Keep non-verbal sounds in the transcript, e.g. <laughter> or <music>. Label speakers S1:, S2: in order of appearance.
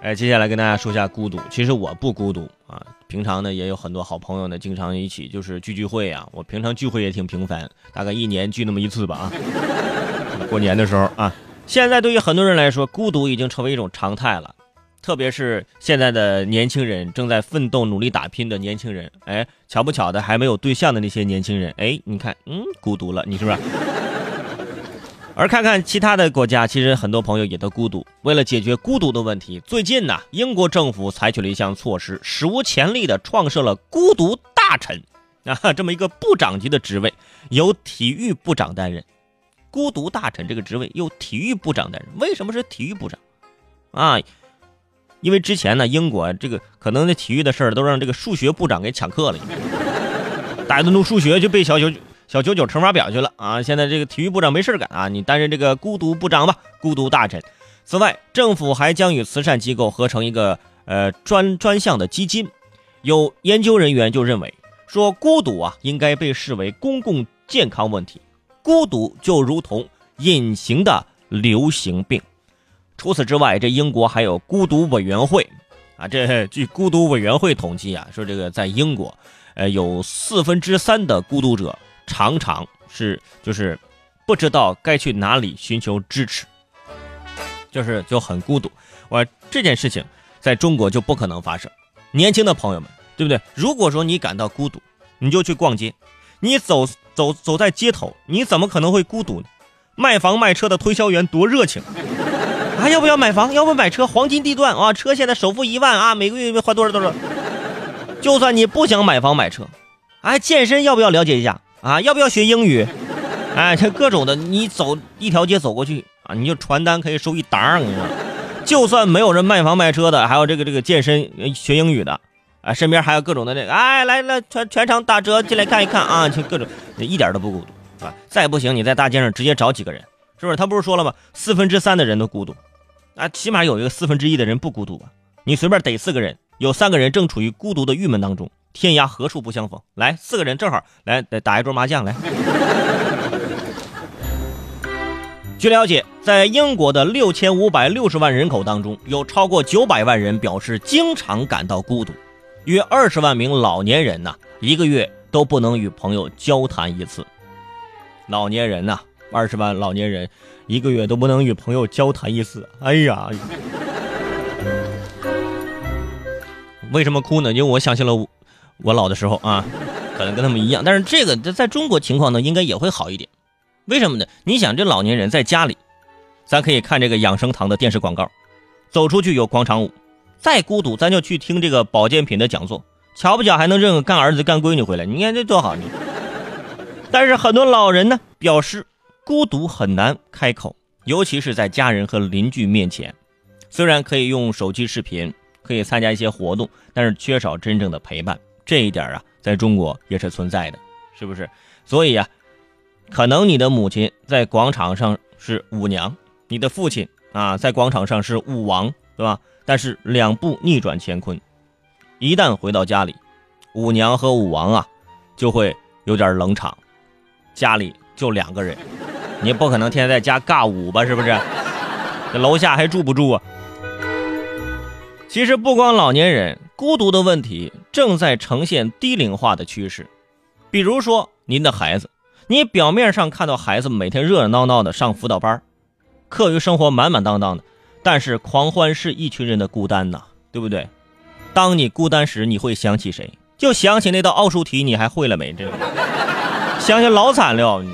S1: 哎，接下来跟大家说一下孤独。其实我不孤独啊，平常呢也有很多好朋友呢，经常一起就是聚聚会啊。我平常聚会也挺频繁，大概一年聚那么一次吧啊。过年的时候啊，现在对于很多人来说，孤独已经成为一种常态了。特别是现在的年轻人，正在奋斗努力打拼的年轻人，哎，巧不巧的还没有对象的那些年轻人，哎，你看，嗯，孤独了，你是不是？<laughs> 而看看其他的国家，其实很多朋友也都孤独。为了解决孤独的问题，最近呢，英国政府采取了一项措施，史无前例的创设了孤独大臣 <laughs> 啊，这么一个部长级的职位，由体育部长担任。孤独大臣这个职位由体育部长担任，为什么是体育部长？啊，因为之前呢，英国这个可能那体育的事儿都让这个数学部长给抢课了，<laughs> 大家都弄数学就背小九。小九九乘法表去了啊！现在这个体育部长没事干啊，你担任这个孤独部长吧，孤独大臣。此外，政府还将与慈善机构合成一个呃专专项的基金。有研究人员就认为说，孤独啊应该被视为公共健康问题，孤独就如同隐形的流行病。除此之外，这英国还有孤独委员会啊。这据孤独委员会统计啊，说这个在英国，呃，有四分之三的孤独者。常常是就是不知道该去哪里寻求支持，就是就很孤独。我这件事情在中国就不可能发生。年轻的朋友们，对不对？如果说你感到孤独，你就去逛街，你走走走在街头，你怎么可能会孤独呢？卖房卖车的推销员多热情啊！要不要买房？要不买车？黄金地段啊！车现在首付一万啊，每个月要花多少多少？就算你不想买房买车，哎，健身要不要了解一下？啊，要不要学英语？哎，这各种的，你走一条街走过去啊，你就传单可以收一沓。我跟你说，就算没有人卖房卖车的，还有这个这个健身学英语的，啊，身边还有各种的这个，哎，来来全全场打折，进来看一看啊，就各种，一点都不孤独啊。再不行，你在大街上直接找几个人，是不是？他不是说了吗？四分之三的人都孤独，啊，起码有一个四分之一的人不孤独吧？你随便逮四个人，有三个人正处于孤独的郁闷当中。天涯何处不相逢？来，四个人正好来打一桌麻将来。<laughs> 据了解，在英国的六千五百六十万人口当中，有超过九百万人表示经常感到孤独，约二十万名老年人呢，一个月都不能与朋友交谈一次。老年人呐，二十万老年人一个月都不能与朋友交谈一次。哎呀，为什么哭呢？因为我想起了。我老的时候啊，可能跟他们一样，但是这个在中国情况呢，应该也会好一点。为什么呢？你想，这老年人在家里，咱可以看这个养生堂的电视广告，走出去有广场舞，再孤独，咱就去听这个保健品的讲座，巧不巧还能认个干儿子干闺女回来，你看这多好！<laughs> 但是很多老人呢，表示孤独很难开口，尤其是在家人和邻居面前，虽然可以用手机视频，可以参加一些活动，但是缺少真正的陪伴。这一点啊，在中国也是存在的，是不是？所以啊，可能你的母亲在广场上是舞娘，你的父亲啊在广场上是舞王，对吧？但是两步逆转乾坤，一旦回到家里，舞娘和舞王啊就会有点冷场，家里就两个人，你不可能天天在家尬舞吧？是不是？这楼下还住不住啊？其实不光老年人。孤独的问题正在呈现低龄化的趋势，比如说您的孩子，你表面上看到孩子每天热热闹闹的上辅导班，课余生活满满当当的，但是狂欢是一群人的孤单呐，对不对？当你孤单时，你会想起谁？就想起那道奥数题，你还会了没？这个想想老惨了。